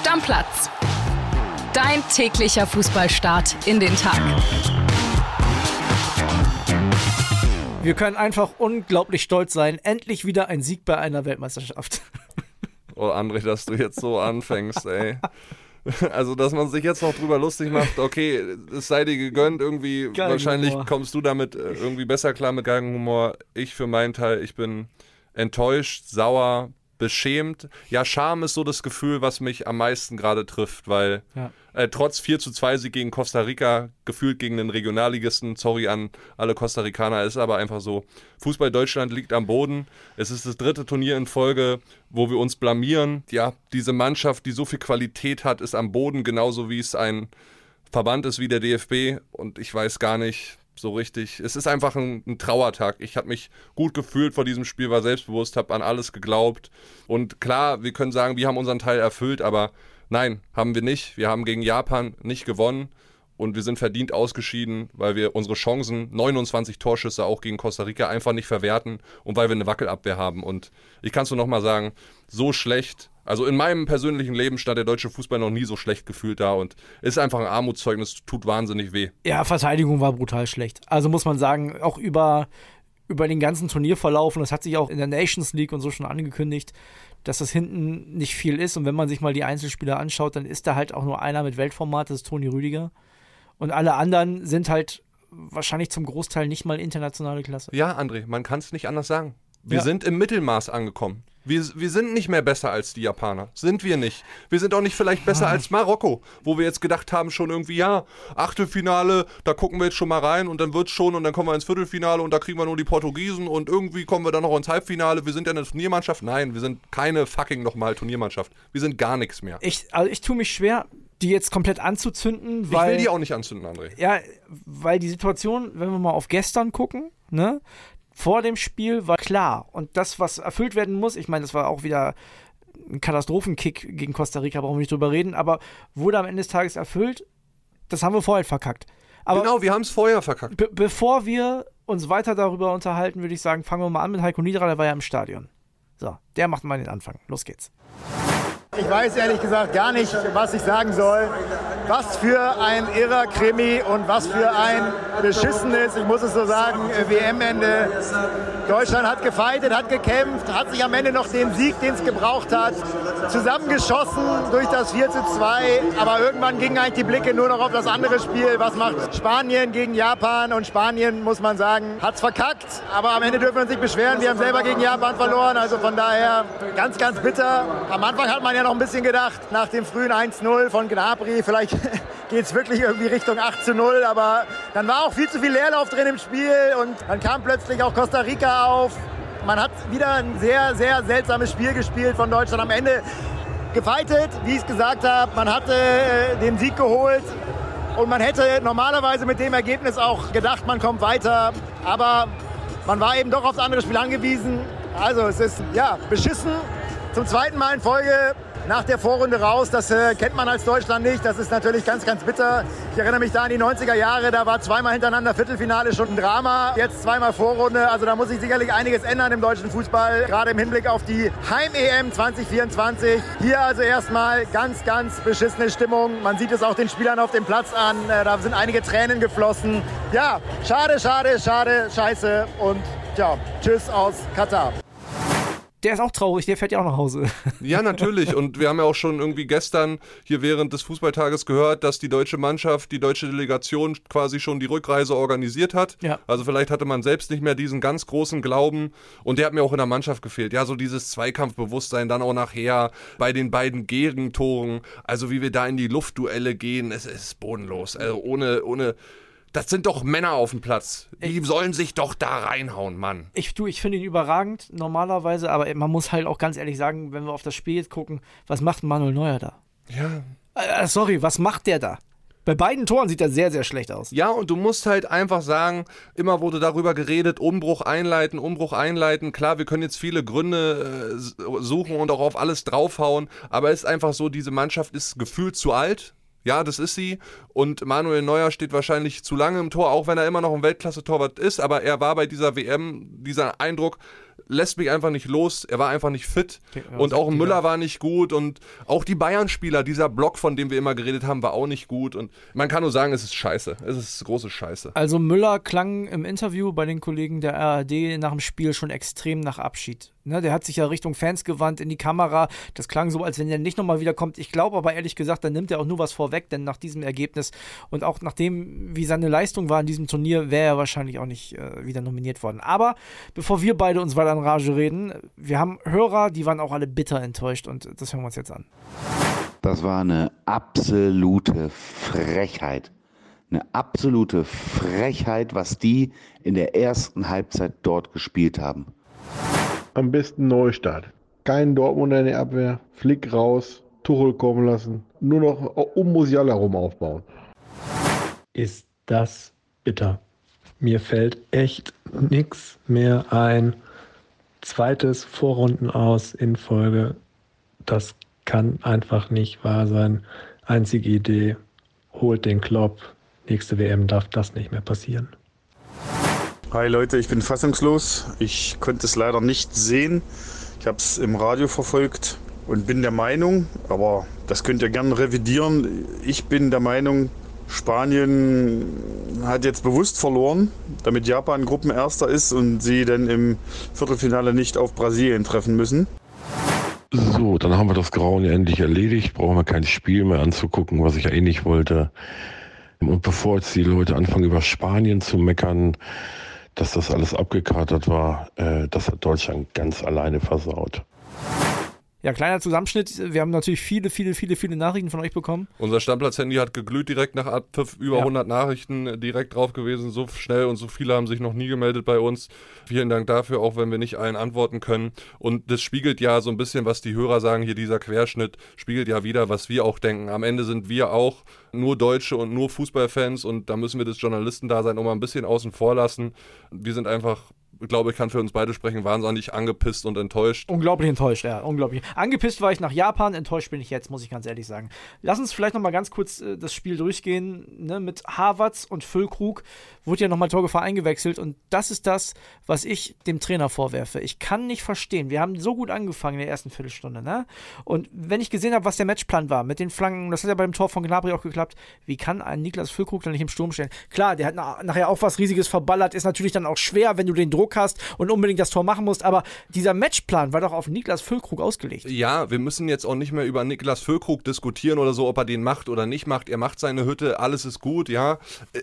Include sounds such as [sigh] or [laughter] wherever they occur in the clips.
Stammplatz. Dein täglicher Fußballstart in den Tag. Wir können einfach unglaublich stolz sein. Endlich wieder ein Sieg bei einer Weltmeisterschaft. Oh, André, dass du jetzt so anfängst, ey. Also, dass man sich jetzt noch drüber lustig macht, okay, es sei dir gegönnt, irgendwie, wahrscheinlich kommst du damit äh, irgendwie besser klar mit Galgenhumor. Ich für meinen Teil, ich bin enttäuscht, sauer, beschämt. Ja, Scham ist so das Gefühl, was mich am meisten gerade trifft, weil ja. äh, trotz 4 zu 2 Sieg gegen Costa Rica, gefühlt gegen den Regionalligisten, sorry an alle Costa Ricaner, ist aber einfach so. Fußball Deutschland liegt am Boden. Es ist das dritte Turnier in Folge, wo wir uns blamieren. Ja, diese Mannschaft, die so viel Qualität hat, ist am Boden, genauso wie es ein Verband ist wie der DFB. Und ich weiß gar nicht, so richtig. Es ist einfach ein, ein Trauertag. Ich habe mich gut gefühlt vor diesem Spiel, war selbstbewusst, habe an alles geglaubt. Und klar, wir können sagen, wir haben unseren Teil erfüllt, aber nein, haben wir nicht. Wir haben gegen Japan nicht gewonnen und wir sind verdient ausgeschieden, weil wir unsere Chancen, 29 Torschüsse auch gegen Costa Rica, einfach nicht verwerten und weil wir eine Wackelabwehr haben. Und ich kann es nur nochmal sagen, so schlecht, also in meinem persönlichen Leben stand der deutsche Fußball noch nie so schlecht gefühlt da und ist einfach ein Armutszeugnis, tut wahnsinnig weh. Ja, Verteidigung war brutal schlecht. Also muss man sagen, auch über, über den ganzen Turnierverlauf, und das hat sich auch in der Nations League und so schon angekündigt, dass das hinten nicht viel ist. Und wenn man sich mal die Einzelspieler anschaut, dann ist da halt auch nur einer mit Weltformat, das ist Toni Rüdiger. Und alle anderen sind halt wahrscheinlich zum Großteil nicht mal internationale Klasse. Ja, André, man kann es nicht anders sagen. Wir ja. sind im Mittelmaß angekommen. Wir, wir sind nicht mehr besser als die Japaner. Sind wir nicht. Wir sind auch nicht vielleicht besser ja. als Marokko, wo wir jetzt gedacht haben, schon irgendwie, ja, Achtelfinale, da gucken wir jetzt schon mal rein und dann wird's schon und dann kommen wir ins Viertelfinale und da kriegen wir nur die Portugiesen und irgendwie kommen wir dann noch ins Halbfinale. Wir sind ja eine Turniermannschaft. Nein, wir sind keine fucking nochmal Turniermannschaft. Wir sind gar nichts mehr. Ich, also ich tue mich schwer, die jetzt komplett anzuzünden, weil. Ich will die auch nicht anzünden, André. Ja, weil die Situation, wenn wir mal auf gestern gucken, ne, vor dem Spiel war klar. Und das, was erfüllt werden muss, ich meine, das war auch wieder ein Katastrophenkick gegen Costa Rica, brauchen wir nicht drüber reden, aber wurde am Ende des Tages erfüllt, das haben wir vorher verkackt. Aber genau, wir haben es vorher verkackt. Be bevor wir uns weiter darüber unterhalten, würde ich sagen, fangen wir mal an mit Heiko Niederer, der war ja im Stadion. So, der macht mal den Anfang. Los geht's. Ich weiß ehrlich gesagt gar nicht, was ich sagen soll. Was für ein irrer Krimi und was für ein beschissenes, ich muss es so sagen, WM-Ende. Deutschland hat gefeitet, hat gekämpft, hat sich am Ende noch den Sieg, den es gebraucht hat, zusammengeschossen durch das 4 zu 2. Aber irgendwann gingen eigentlich die Blicke nur noch auf das andere Spiel. Was macht Spanien gegen Japan? Und Spanien, muss man sagen, hat es verkackt. Aber am Ende dürfen wir uns nicht beschweren. Wir haben selber gegen Japan verloren. Also von daher ganz, ganz bitter. Am Anfang hat man ja noch ein bisschen gedacht, nach dem frühen 1-0 von Gnabry, vielleicht [laughs] geht es wirklich irgendwie Richtung 8 zu 0, aber dann war auch viel zu viel Leerlauf drin im Spiel und dann kam plötzlich auch Costa Rica auf. Man hat wieder ein sehr, sehr seltsames Spiel gespielt von Deutschland. Am Ende gefeitet, wie ich es gesagt habe. Man hatte äh, den Sieg geholt und man hätte normalerweise mit dem Ergebnis auch gedacht, man kommt weiter. Aber man war eben doch aufs andere Spiel angewiesen. Also es ist ja beschissen. Zum zweiten Mal in Folge nach der Vorrunde raus. Das äh, kennt man als Deutschland nicht. Das ist natürlich ganz, ganz bitter. Ich erinnere mich da an die 90er Jahre. Da war zweimal hintereinander Viertelfinale schon ein Drama. Jetzt zweimal Vorrunde. Also da muss sich sicherlich einiges ändern im deutschen Fußball. Gerade im Hinblick auf die Heim-EM 2024. Hier also erstmal ganz, ganz beschissene Stimmung. Man sieht es auch den Spielern auf dem Platz an. Äh, da sind einige Tränen geflossen. Ja, schade, schade, schade, scheiße. Und ja, tschüss aus Katar der ist auch traurig, der fährt ja auch nach Hause. [laughs] Ja, natürlich. Und wir haben ja auch schon irgendwie gestern hier während des Fußballtages gehört, dass die deutsche Mannschaft, die deutsche Delegation quasi schon die Rückreise organisiert hat. Ja. Also vielleicht hatte man selbst nicht mehr diesen ganz großen Glauben. Und der hat mir auch in der Mannschaft gefehlt. Ja, so dieses Zweikampfbewusstsein dann auch nachher bei den beiden Gegentoren. Also wie wir da in die Luftduelle gehen, es ist bodenlos. Also ohne, ohne das sind doch Männer auf dem Platz. Die ich, sollen sich doch da reinhauen, Mann. Ich, du, ich finde ihn überragend normalerweise, aber man muss halt auch ganz ehrlich sagen, wenn wir auf das Spiel jetzt gucken, was macht Manuel Neuer da? Ja. Äh, sorry, was macht der da? Bei beiden Toren sieht er sehr, sehr schlecht aus. Ja, und du musst halt einfach sagen, immer wurde darüber geredet, Umbruch einleiten, Umbruch einleiten. Klar, wir können jetzt viele Gründe äh, suchen und auch auf alles draufhauen, aber es ist einfach so, diese Mannschaft ist gefühlt zu alt. Ja, das ist sie. Und Manuel Neuer steht wahrscheinlich zu lange im Tor, auch wenn er immer noch ein Weltklasse-Torwart ist. Aber er war bei dieser WM, dieser Eindruck, lässt mich einfach nicht los. Er war einfach nicht fit. Und auch Müller war nicht gut. Und auch die Bayern-Spieler, dieser Block, von dem wir immer geredet haben, war auch nicht gut. Und man kann nur sagen, es ist scheiße. Es ist große Scheiße. Also Müller klang im Interview bei den Kollegen der ARD nach dem Spiel schon extrem nach Abschied. Ne, der hat sich ja Richtung Fans gewandt in die Kamera. Das klang so, als wenn er nicht nochmal wiederkommt. Ich glaube aber ehrlich gesagt, dann nimmt er auch nur was vorweg, denn nach diesem Ergebnis und auch nachdem, wie seine Leistung war in diesem Turnier, wäre er wahrscheinlich auch nicht äh, wieder nominiert worden. Aber bevor wir beide uns weiter in Rage reden, wir haben Hörer, die waren auch alle bitter enttäuscht und das hören wir uns jetzt an. Das war eine absolute Frechheit. Eine absolute Frechheit, was die in der ersten Halbzeit dort gespielt haben. Am besten Neustart. Kein Dortmund in der Abwehr, Flick raus, Tuchel kommen lassen. Nur noch um Musiala rum aufbauen. Ist das bitter. Mir fällt echt nichts mehr ein. Zweites Vorrunden aus in Folge. Das kann einfach nicht wahr sein. Einzige Idee, holt den Klopp. Nächste WM darf das nicht mehr passieren. Hi Leute, ich bin fassungslos. Ich konnte es leider nicht sehen. Ich habe es im Radio verfolgt und bin der Meinung, aber das könnt ihr gerne revidieren. Ich bin der Meinung, Spanien hat jetzt bewusst verloren, damit Japan Gruppenerster ist und sie dann im Viertelfinale nicht auf Brasilien treffen müssen. So, dann haben wir das Grauen ja endlich erledigt. Brauchen wir kein Spiel mehr anzugucken, was ich ja eh nicht wollte. Und bevor jetzt die Leute anfangen, über Spanien zu meckern, dass das alles abgekartet war, äh, das hat Deutschland ganz alleine versaut. Ja, kleiner Zusammenschnitt. Wir haben natürlich viele, viele, viele, viele Nachrichten von euch bekommen. Unser Stammplatz-Handy hat geglüht direkt nach Abpfiff. Über ja. 100 Nachrichten direkt drauf gewesen. So schnell und so viele haben sich noch nie gemeldet bei uns. Vielen Dank dafür, auch wenn wir nicht allen antworten können. Und das spiegelt ja so ein bisschen, was die Hörer sagen, hier dieser Querschnitt, spiegelt ja wieder, was wir auch denken. Am Ende sind wir auch nur Deutsche und nur Fußballfans und da müssen wir das Journalistendasein auch mal ein bisschen außen vor lassen. Wir sind einfach glaube ich, kann für uns beide sprechen, wahnsinnig angepisst und enttäuscht. Unglaublich enttäuscht, ja, unglaublich. Angepisst war ich nach Japan, enttäuscht bin ich jetzt, muss ich ganz ehrlich sagen. Lass uns vielleicht nochmal ganz kurz äh, das Spiel durchgehen. Ne? Mit Harvards und Füllkrug wurde ja nochmal Torgefahr eingewechselt und das ist das, was ich dem Trainer vorwerfe. Ich kann nicht verstehen. Wir haben so gut angefangen in der ersten Viertelstunde, ne? Und wenn ich gesehen habe, was der Matchplan war mit den Flanken, das hat ja beim Tor von Gnabry auch geklappt, wie kann ein Niklas Füllkrug dann nicht im Sturm stellen? Klar, der hat nachher auch was Riesiges verballert, ist natürlich dann auch schwer, wenn du den Druck Druck hast und unbedingt das Tor machen musst. Aber dieser Matchplan war doch auf Niklas Füllkrug ausgelegt. Ja, wir müssen jetzt auch nicht mehr über Niklas Füllkrug diskutieren oder so, ob er den macht oder nicht macht. Er macht seine Hütte, alles ist gut, ja.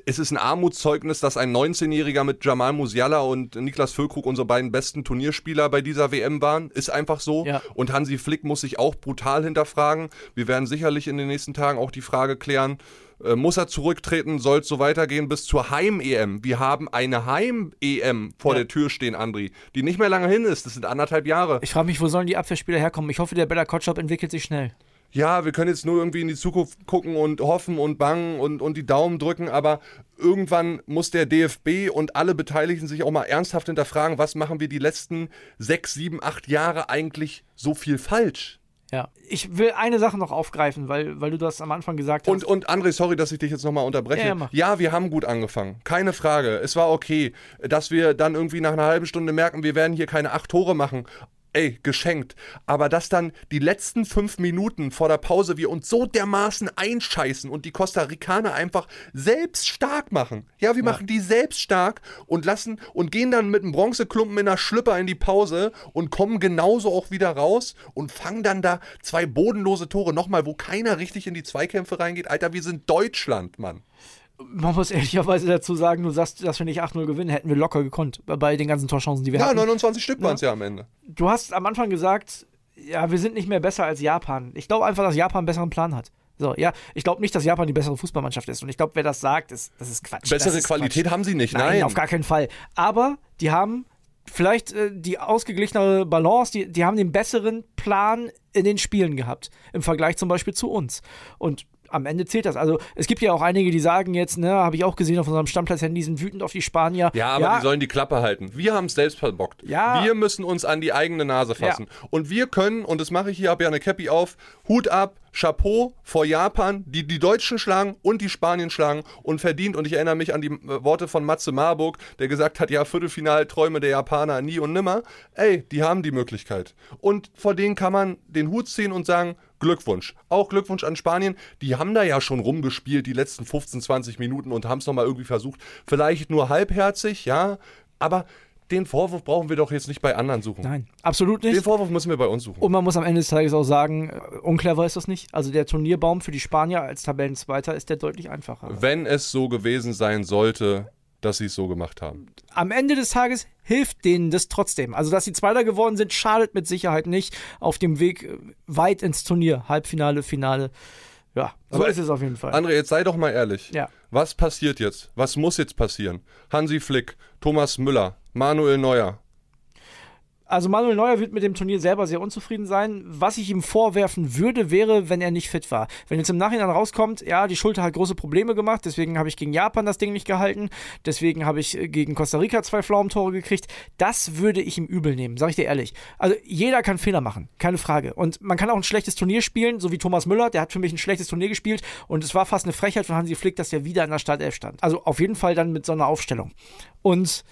Es ist ein Armutszeugnis, dass ein 19-Jähriger mit Jamal Musiala und Niklas Füllkrug unsere beiden besten Turnierspieler bei dieser WM waren. Ist einfach so. Ja. Und Hansi Flick muss sich auch brutal hinterfragen. Wir werden sicherlich in den nächsten Tagen auch die Frage klären, äh, muss er zurücktreten, soll es so weitergehen bis zur Heim-EM. Wir haben eine Heim-EM vor ja. der Tür stehen, Andri, die nicht mehr lange hin ist. Das sind anderthalb Jahre. Ich frage mich, wo sollen die Abwehrspieler herkommen? Ich hoffe, der Bella Kotschop entwickelt sich schnell. Ja, wir können jetzt nur irgendwie in die Zukunft gucken und hoffen und bangen und, und die Daumen drücken, aber irgendwann muss der DFB und alle Beteiligten sich auch mal ernsthaft hinterfragen, was machen wir die letzten sechs, sieben, acht Jahre eigentlich so viel falsch? Ja. Ich will eine Sache noch aufgreifen, weil, weil du das am Anfang gesagt hast. Und, und André, sorry, dass ich dich jetzt nochmal unterbreche. Ja, ja, wir haben gut angefangen. Keine Frage. Es war okay, dass wir dann irgendwie nach einer halben Stunde merken, wir werden hier keine acht Tore machen ey, geschenkt. Aber dass dann die letzten fünf Minuten vor der Pause wir uns so dermaßen einscheißen und die Costa Ricaner einfach selbst stark machen. Ja, wir ja. machen die selbst stark und lassen und gehen dann mit einem Bronzeklumpen in der Schlüpper in die Pause und kommen genauso auch wieder raus und fangen dann da zwei bodenlose Tore nochmal, wo keiner richtig in die Zweikämpfe reingeht. Alter, wir sind Deutschland, Mann man muss ehrlicherweise dazu sagen, du sagst, dass wir nicht 8-0 gewinnen, hätten wir locker gekonnt bei den ganzen Torchancen, die wir ja, hatten. Ja, 29 Stück waren es ja. ja am Ende. Du hast am Anfang gesagt, ja, wir sind nicht mehr besser als Japan. Ich glaube einfach, dass Japan einen besseren Plan hat. So, ja, ich glaube nicht, dass Japan die bessere Fußballmannschaft ist. Und ich glaube, wer das sagt, ist, das ist Quatsch. Bessere ist Qualität Quatsch. haben sie nicht, nein. Nein, auf gar keinen Fall. Aber die haben vielleicht äh, die ausgeglichenere Balance, die, die haben den besseren Plan in den Spielen gehabt. Im Vergleich zum Beispiel zu uns. Und am Ende zählt das. Also es gibt ja auch einige, die sagen jetzt, ne, habe ich auch gesehen auf unserem Stammplatz-Handy, sind wütend auf die Spanier. Ja, aber ja. die sollen die Klappe halten. Wir haben es selbst verbockt. Ja. Wir müssen uns an die eigene Nase fassen. Ja. Und wir können, und das mache ich hier, habe ja eine Cappy auf, Hut ab, Chapeau vor Japan, die die Deutschen schlagen und die Spanien schlagen und verdient. Und ich erinnere mich an die äh, Worte von Matze Marburg, der gesagt hat, ja, Viertelfinalträume der Japaner nie und nimmer. Ey, die haben die Möglichkeit. Und vor denen kann man den Hut ziehen und sagen, Glückwunsch. Auch Glückwunsch an Spanien. Die haben da ja schon rumgespielt die letzten 15, 20 Minuten und haben es nochmal irgendwie versucht. Vielleicht nur halbherzig, ja. Aber den Vorwurf brauchen wir doch jetzt nicht bei anderen suchen. Nein, absolut nicht. Den Vorwurf müssen wir bei uns suchen. Und man muss am Ende des Tages auch sagen, äh, unclever ist das nicht. Also der Turnierbaum für die Spanier als Tabellenzweiter ist der deutlich einfacher. Wenn es so gewesen sein sollte, dass sie es so gemacht haben. Am Ende des Tages hilft denen das trotzdem. Also, dass sie Zweiter geworden sind, schadet mit Sicherheit nicht auf dem Weg äh, weit ins Turnier. Halbfinale, Finale. Ja, so Aber ist es auf jeden Fall. André, jetzt sei doch mal ehrlich. Ja. Was passiert jetzt? Was muss jetzt passieren? Hansi Flick, Thomas Müller, Manuel Neuer, also Manuel Neuer wird mit dem Turnier selber sehr unzufrieden sein. Was ich ihm vorwerfen würde, wäre, wenn er nicht fit war. Wenn jetzt im Nachhinein rauskommt, ja, die Schulter hat große Probleme gemacht, deswegen habe ich gegen Japan das Ding nicht gehalten, deswegen habe ich äh, gegen Costa Rica zwei Pflaumtore gekriegt, das würde ich ihm übel nehmen, sage ich dir ehrlich. Also jeder kann Fehler machen, keine Frage. Und man kann auch ein schlechtes Turnier spielen, so wie Thomas Müller, der hat für mich ein schlechtes Turnier gespielt und es war fast eine Frechheit von Hansi Flick, dass er wieder in der Startelf stand. Also auf jeden Fall dann mit so einer Aufstellung. Und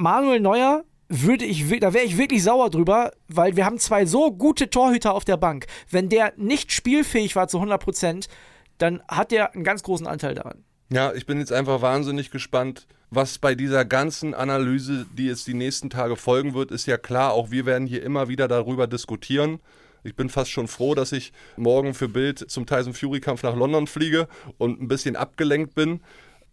Manuel Neuer würde ich, da wäre ich wirklich sauer drüber, weil wir haben zwei so gute Torhüter auf der Bank. Wenn der nicht spielfähig war zu 100 Prozent, dann hat der einen ganz großen Anteil daran. Ja, ich bin jetzt einfach wahnsinnig gespannt, was bei dieser ganzen Analyse, die jetzt die nächsten Tage folgen wird, ist ja klar, auch wir werden hier immer wieder darüber diskutieren. Ich bin fast schon froh, dass ich morgen für Bild zum Tyson Fury Kampf nach London fliege und ein bisschen abgelenkt bin.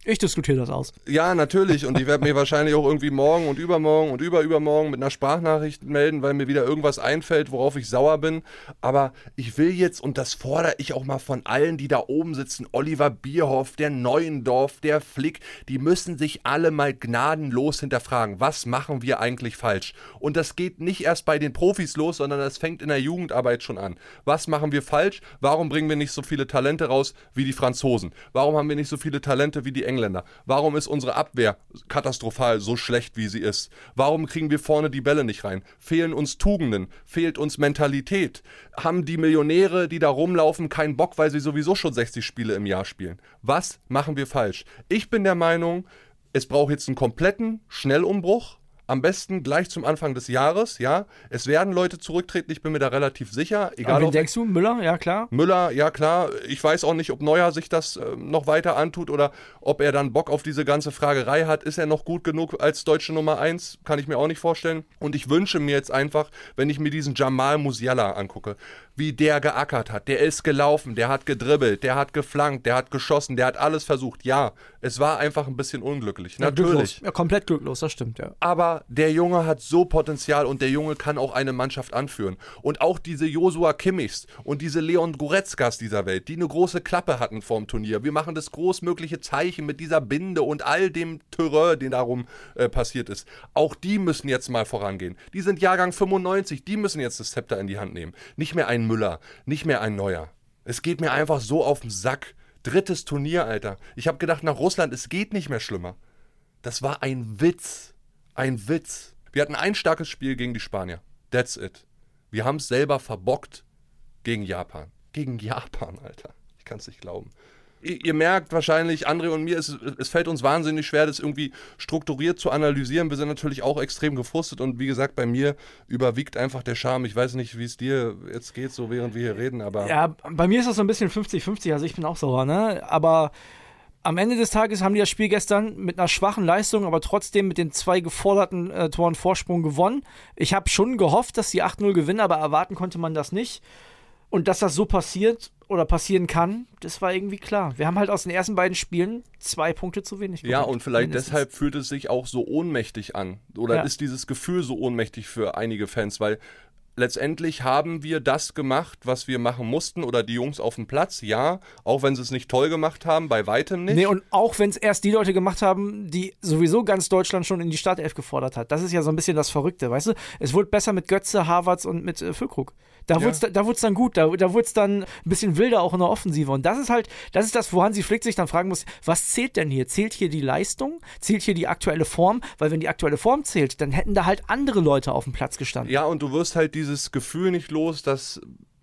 Ich diskutiere das aus. Ja, natürlich. Und ich werde mir [laughs] wahrscheinlich auch irgendwie morgen und übermorgen und überübermorgen mit einer Sprachnachricht melden, weil mir wieder irgendwas einfällt, worauf ich sauer bin. Aber ich will jetzt, und das fordere ich auch mal von allen, die da oben sitzen, Oliver Bierhoff, der Neuendorf, der Flick, die müssen sich alle mal gnadenlos hinterfragen, was machen wir eigentlich falsch? Und das geht nicht erst bei den Profis los, sondern das fängt in der Jugendarbeit schon an. Was machen wir falsch? Warum bringen wir nicht so viele Talente raus wie die Franzosen? Warum haben wir nicht so viele Talente wie die Engländer? Warum ist unsere Abwehr katastrophal so schlecht, wie sie ist? Warum kriegen wir vorne die Bälle nicht rein? Fehlen uns Tugenden? Fehlt uns Mentalität? Haben die Millionäre, die da rumlaufen, keinen Bock, weil sie sowieso schon 60 Spiele im Jahr spielen? Was machen wir falsch? Ich bin der Meinung, es braucht jetzt einen kompletten Schnellumbruch am besten gleich zum Anfang des Jahres, ja. Es werden Leute zurücktreten, ich bin mir da relativ sicher. Egal, wen denkst du? Müller, ja klar. Müller, ja klar. Ich weiß auch nicht, ob Neuer sich das äh, noch weiter antut oder ob er dann Bock auf diese ganze Fragerei hat. Ist er noch gut genug als deutsche Nummer 1? Kann ich mir auch nicht vorstellen. Und ich wünsche mir jetzt einfach, wenn ich mir diesen Jamal Musiala angucke, wie der geackert hat. Der ist gelaufen, der hat gedribbelt, der hat geflankt, der hat geschossen, der hat alles versucht. Ja, es war einfach ein bisschen unglücklich. Ja, Natürlich. Glücklos. Ja, komplett glücklos, das stimmt, ja. Aber der Junge hat so Potenzial und der Junge kann auch eine Mannschaft anführen. Und auch diese Josua Kimmichs und diese Leon Goretzkas dieser Welt, die eine große Klappe hatten vorm Turnier. Wir machen das großmögliche Zeichen mit dieser Binde und all dem Terror, den darum äh, passiert ist. Auch die müssen jetzt mal vorangehen. Die sind Jahrgang 95, die müssen jetzt das Zepter in die Hand nehmen. Nicht mehr ein Müller, nicht mehr ein Neuer. Es geht mir einfach so auf den Sack. Drittes Turnier, Alter. Ich habe gedacht, nach Russland, es geht nicht mehr schlimmer. Das war ein Witz. Ein Witz. Wir hatten ein starkes Spiel gegen die Spanier. That's it. Wir haben es selber verbockt gegen Japan. Gegen Japan, Alter. Ich kann es nicht glauben ihr merkt wahrscheinlich, André und mir, es, es fällt uns wahnsinnig schwer, das irgendwie strukturiert zu analysieren. Wir sind natürlich auch extrem gefrustet und wie gesagt, bei mir überwiegt einfach der Charme. Ich weiß nicht, wie es dir jetzt geht, so während wir hier reden, aber. Ja, bei mir ist das so ein bisschen 50-50, also ich bin auch sauer, ne? Aber am Ende des Tages haben die das Spiel gestern mit einer schwachen Leistung, aber trotzdem mit den zwei geforderten äh, Toren Vorsprung gewonnen. Ich habe schon gehofft, dass sie 8-0 gewinnen, aber erwarten konnte man das nicht. Und dass das so passiert, oder passieren kann, das war irgendwie klar. Wir haben halt aus den ersten beiden Spielen zwei Punkte zu wenig. Ja, und vielleicht mindestens. deshalb fühlt es sich auch so ohnmächtig an. Oder ja. ist dieses Gefühl so ohnmächtig für einige Fans, weil letztendlich haben wir das gemacht, was wir machen mussten oder die Jungs auf dem Platz, ja, auch wenn sie es nicht toll gemacht haben, bei weitem nicht. Nee, und auch wenn es erst die Leute gemacht haben, die sowieso ganz Deutschland schon in die Startelf gefordert hat. Das ist ja so ein bisschen das Verrückte, weißt du? Es wurde besser mit Götze, Havertz und mit äh, Füllkrug. Da ja. wurde es da, dann gut, da, da wurde es dann ein bisschen wilder auch in der Offensive. Und das ist halt, das ist das, woran sie Flick sich dann fragen muss, was zählt denn hier? Zählt hier die Leistung? Zählt hier die aktuelle Form? Weil wenn die aktuelle Form zählt, dann hätten da halt andere Leute auf dem Platz gestanden. Ja, und du wirst halt dieses Gefühl nicht los, dass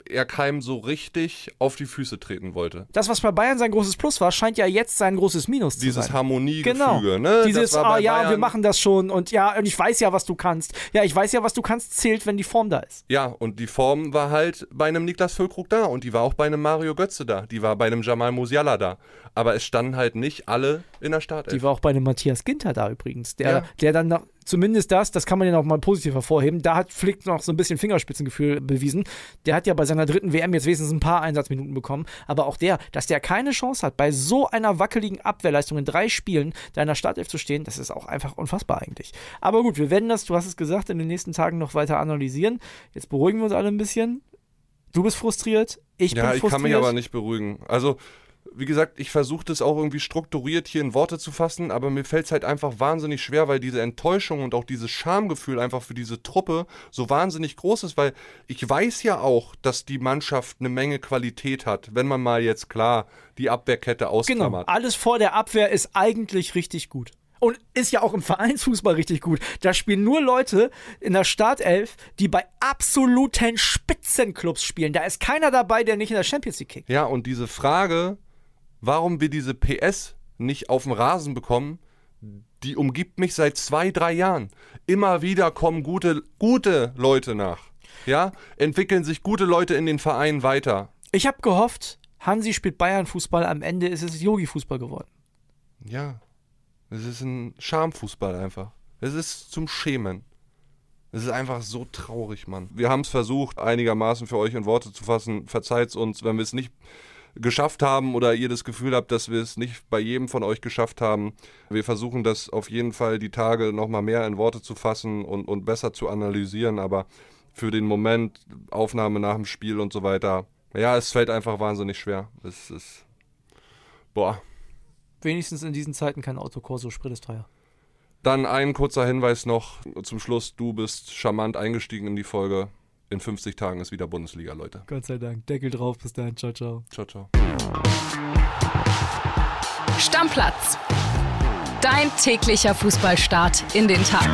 er keinem so richtig auf die Füße treten wollte. Das, was bei Bayern sein großes Plus war, scheint ja jetzt sein großes Minus Dieses zu sein. Harmoniegefüge, Genau. ne? Dieses, ah, ja, Bayern- wir machen das schon und ja, und ich weiß ja, was du kannst. Ja, ich weiß ja, was du kannst, zählt, wenn die Form da ist. Ja, und die Form war halt bei einem Niklas Füllkrug da und die war auch bei einem Mario Götze da, die war bei einem Jamal Musiala da. Aber es standen halt nicht alle in der Startelf. Die war auch bei einem Matthias Ginter da übrigens, der, Ja. der dann noch, zumindest das, das kann man ja noch mal positiv hervorheben, da hat Flick noch so ein bisschen Fingerspitzengefühl bewiesen. Der hat ja bei seiner dritten WM jetzt wenigstens ein paar Einsatzminuten bekommen, aber auch der, dass der keine Chance hat, bei so einer wackeligen Abwehrleistung in drei Spielen deiner Startelf zu stehen, das ist auch einfach unfassbar eigentlich. Aber gut, wir werden das, du hast es gesagt, in den nächsten Tagen noch weiter analysieren. Jetzt beruhigen wir uns alle ein bisschen. Du bist frustriert, ich ja, bin ich frustriert. kann mich aber nicht beruhigen. Also, wie gesagt, ich versuche das auch irgendwie strukturiert hier in Worte zu fassen, aber mir fällt es halt einfach wahnsinnig schwer, weil diese Enttäuschung und auch dieses Schamgefühl einfach für diese Truppe so wahnsinnig groß ist, weil ich weiß ja auch, dass die Mannschaft eine Menge Qualität hat, wenn man mal jetzt klar die Abwehrkette Genau. ausklammert. Alles vor der Abwehr ist eigentlich richtig gut. Und ist ja auch im Vereinsfußball richtig gut. Da spielen nur Leute in der Startelf, die bei absoluten Spitzenclubs spielen. Da ist keiner dabei, der nicht in der Champions League kickt. Ja, und diese Frage, warum wir diese PS nicht auf dem Rasen bekommen, die umgibt mich seit zwei, drei Jahren. Immer wieder kommen gute, gute Leute nach. Ja, entwickeln sich gute Leute in den Vereinen weiter. Ich habe gehofft, Hansi spielt Bayern-Fußball, am Ende ist es Yogi-Fußball geworden. Ja, es ist ein Schamfußball einfach. Es ist zum Schämen. Es ist einfach so traurig, Mann. Wir haben es versucht, einigermaßen für euch in Worte zu fassen. Verzeiht uns, wenn wir es nicht geschafft haben oder ihr das Gefühl habt, dass wir es nicht bei jedem von euch geschafft haben. Wir versuchen das auf jeden Fall die Tage nochmal mehr in Worte zu fassen und, und besser zu analysieren, aber für den Moment, Aufnahme nach dem Spiel und so weiter, ja, es fällt einfach wahnsinnig schwer. Es ist, boah, Wenigstens in diesen Zeiten kein Autokorso, Sprit ist teuer. Dann ein kurzer Hinweis noch zum Schluss. Du bist charmant eingestiegen in die Folge. In 50 Tagen ist wieder Bundesliga, Leute. Gott sei Dank. Deckel drauf, bis dahin. Ciao, ciao. Ciao, ciao. Stammplatz. Dein täglicher Fußballstart in den Tag.